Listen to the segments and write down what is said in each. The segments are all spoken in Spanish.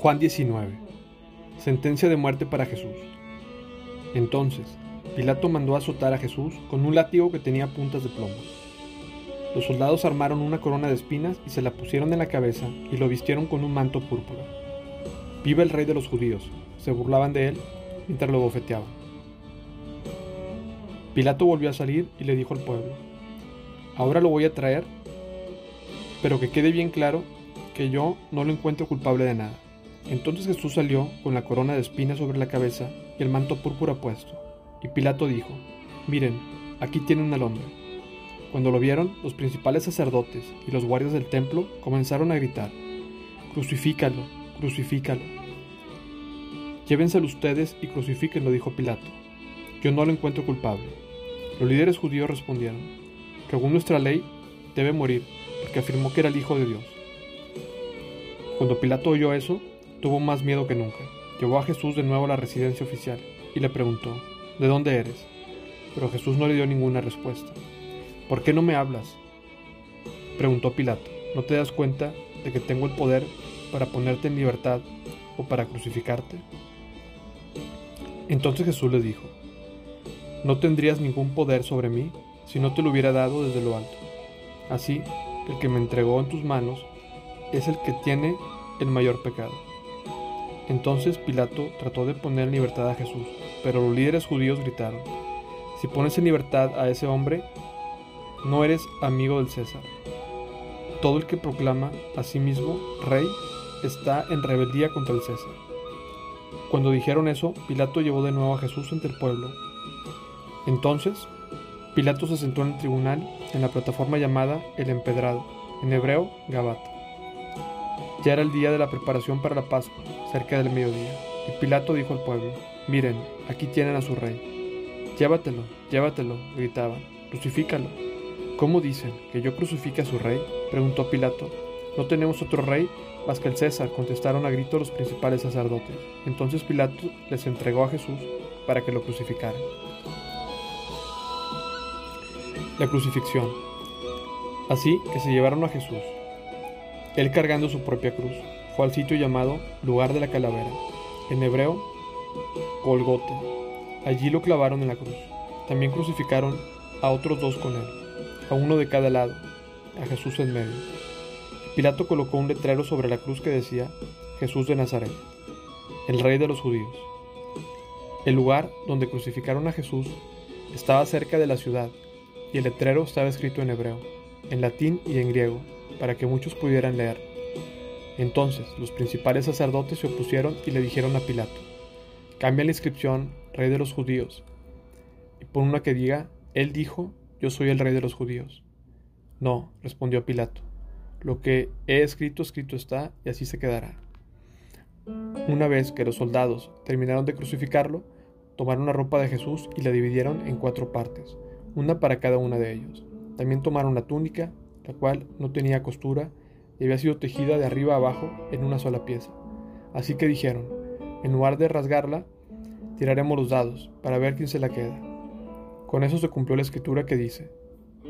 Juan 19. Sentencia de muerte para Jesús. Entonces, Pilato mandó azotar a Jesús con un látigo que tenía puntas de plomo. Los soldados armaron una corona de espinas y se la pusieron en la cabeza y lo vistieron con un manto púrpura. Viva el rey de los judíos, se burlaban de él mientras lo bofeteaban. Pilato volvió a salir y le dijo al pueblo, ahora lo voy a traer, pero que quede bien claro que yo no lo encuentro culpable de nada. Entonces Jesús salió con la corona de espinas sobre la cabeza y el manto púrpura puesto. Y Pilato dijo, miren, aquí tienen al hombre. Cuando lo vieron, los principales sacerdotes y los guardias del templo comenzaron a gritar, crucifícalo, crucifícalo. Llévenselo ustedes y crucifíquenlo, dijo Pilato. Yo no lo encuentro culpable. Los líderes judíos respondieron, según nuestra ley, debe morir, porque afirmó que era el Hijo de Dios. Cuando Pilato oyó eso, tuvo más miedo que nunca. Llevó a Jesús de nuevo a la residencia oficial y le preguntó, ¿de dónde eres? Pero Jesús no le dio ninguna respuesta. ¿Por qué no me hablas? Preguntó Pilato, ¿no te das cuenta de que tengo el poder para ponerte en libertad o para crucificarte? Entonces Jesús le dijo, no tendrías ningún poder sobre mí si no te lo hubiera dado desde lo alto. Así, el que me entregó en tus manos es el que tiene el mayor pecado. Entonces Pilato trató de poner en libertad a Jesús, pero los líderes judíos gritaron, si pones en libertad a ese hombre, no eres amigo del César. Todo el que proclama a sí mismo rey está en rebeldía contra el César. Cuando dijeron eso, Pilato llevó de nuevo a Jesús ante el pueblo. Entonces, Pilato se sentó en el tribunal en la plataforma llamada El Empedrado, en hebreo Gabata. Ya era el día de la preparación para la Pascua, cerca del mediodía, y Pilato dijo al pueblo, miren, aquí tienen a su rey. Llévatelo, llévatelo, gritaban, crucifícalo. ¿Cómo dicen que yo crucifique a su rey? preguntó Pilato. No tenemos otro rey más que el César, contestaron a grito los principales sacerdotes. Entonces Pilato les entregó a Jesús para que lo crucificaran. La crucifixión. Así que se llevaron a Jesús, él cargando su propia cruz, fue al sitio llamado lugar de la calavera, en hebreo, Golgote. Allí lo clavaron en la cruz. También crucificaron a otros dos con él, a uno de cada lado, a Jesús en medio. Pilato colocó un letrero sobre la cruz que decía, Jesús de Nazaret, el rey de los judíos. El lugar donde crucificaron a Jesús estaba cerca de la ciudad, y el letrero estaba escrito en hebreo, en latín y en griego, para que muchos pudieran leer. Entonces los principales sacerdotes se opusieron y le dijeron a Pilato, cambia la inscripción Rey de los Judíos, y pon una que diga, Él dijo, yo soy el Rey de los Judíos. No, respondió Pilato, lo que he escrito, escrito está, y así se quedará. Una vez que los soldados terminaron de crucificarlo, tomaron la ropa de Jesús y la dividieron en cuatro partes, una para cada una de ellos. También tomaron la túnica, la cual no tenía costura y había sido tejida de arriba abajo en una sola pieza. Así que dijeron, en lugar de rasgarla, tiraremos los dados para ver quién se la queda. Con eso se cumplió la escritura que dice,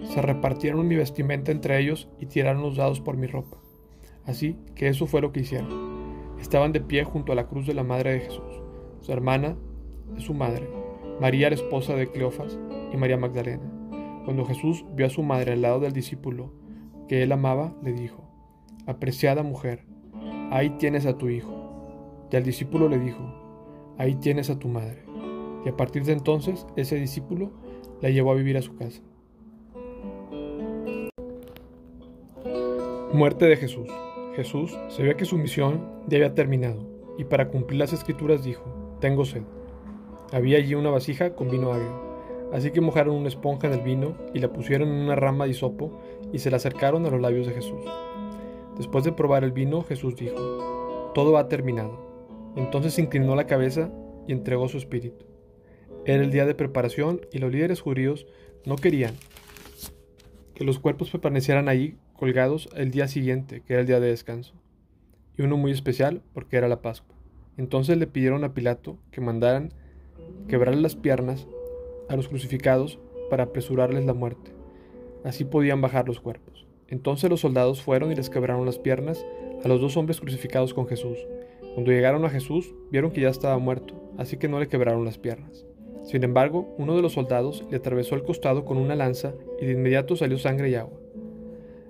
se repartieron mi vestimenta entre ellos y tiraron los dados por mi ropa. Así que eso fue lo que hicieron. Estaban de pie junto a la cruz de la madre de Jesús, su hermana de su madre, María la esposa de Cleofas y María Magdalena. Cuando Jesús vio a su madre al lado del discípulo que él amaba, le dijo, Apreciada mujer, ahí tienes a tu hijo. Y al discípulo le dijo, ahí tienes a tu madre. Y a partir de entonces ese discípulo la llevó a vivir a su casa. Muerte de Jesús. Jesús se ve que su misión ya había terminado, y para cumplir las escrituras dijo, tengo sed. Había allí una vasija con vino agrio. Así que mojaron una esponja en el vino y la pusieron en una rama de hisopo y se la acercaron a los labios de Jesús. Después de probar el vino, Jesús dijo, Todo ha terminado. Entonces inclinó la cabeza y entregó su espíritu. Era el día de preparación y los líderes judíos no querían que los cuerpos permanecieran ahí colgados el día siguiente, que era el día de descanso, y uno muy especial porque era la Pascua. Entonces le pidieron a Pilato que mandaran quebrar las piernas a los crucificados para apresurarles la muerte. Así podían bajar los cuerpos. Entonces los soldados fueron y les quebraron las piernas a los dos hombres crucificados con Jesús, Cuando llegaron a Jesús, vieron que ya estaba muerto, así que no le quebraron las piernas. Sin embargo, uno de los soldados le atravesó el costado con una lanza y de inmediato salió sangre y agua.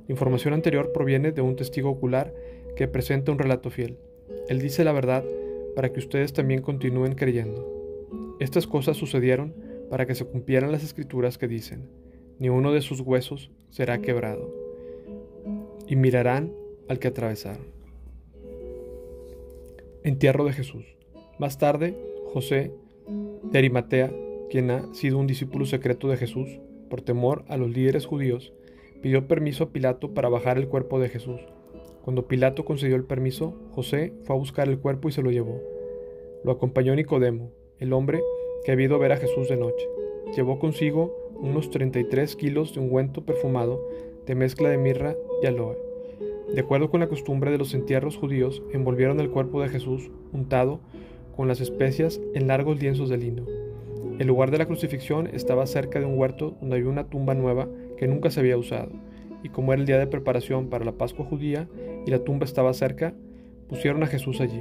Información anterior proviene de un testigo ocular que presenta un relato fiel. Él dice la verdad para que ustedes también continúen creyendo. Estas cosas sucedieron para que se cumplieran las escrituras que dicen, ni uno de sus huesos será quebrado. Y mirarán al que atravesaron. Entierro de Jesús. Más tarde, José de Arimatea, quien ha sido un discípulo secreto de Jesús, por temor a los líderes judíos, pidió permiso a Pilato para bajar el cuerpo de Jesús. Cuando Pilato concedió el permiso, José fue a buscar el cuerpo y se lo llevó. Lo acompañó Nicodemo, el hombre que había ido ver a Jesús de noche. Llevó consigo unos 33 kilos de ungüento perfumado de mezcla de mirra y aloe. De acuerdo con la costumbre de los entierros judíos, envolvieron el cuerpo de Jesús untado con las especias en largos lienzos de lino. El lugar de la crucifixión estaba cerca de un huerto donde había una tumba nueva que nunca se había usado, y como era el día de preparación para la Pascua judía y la tumba estaba cerca, pusieron a Jesús allí.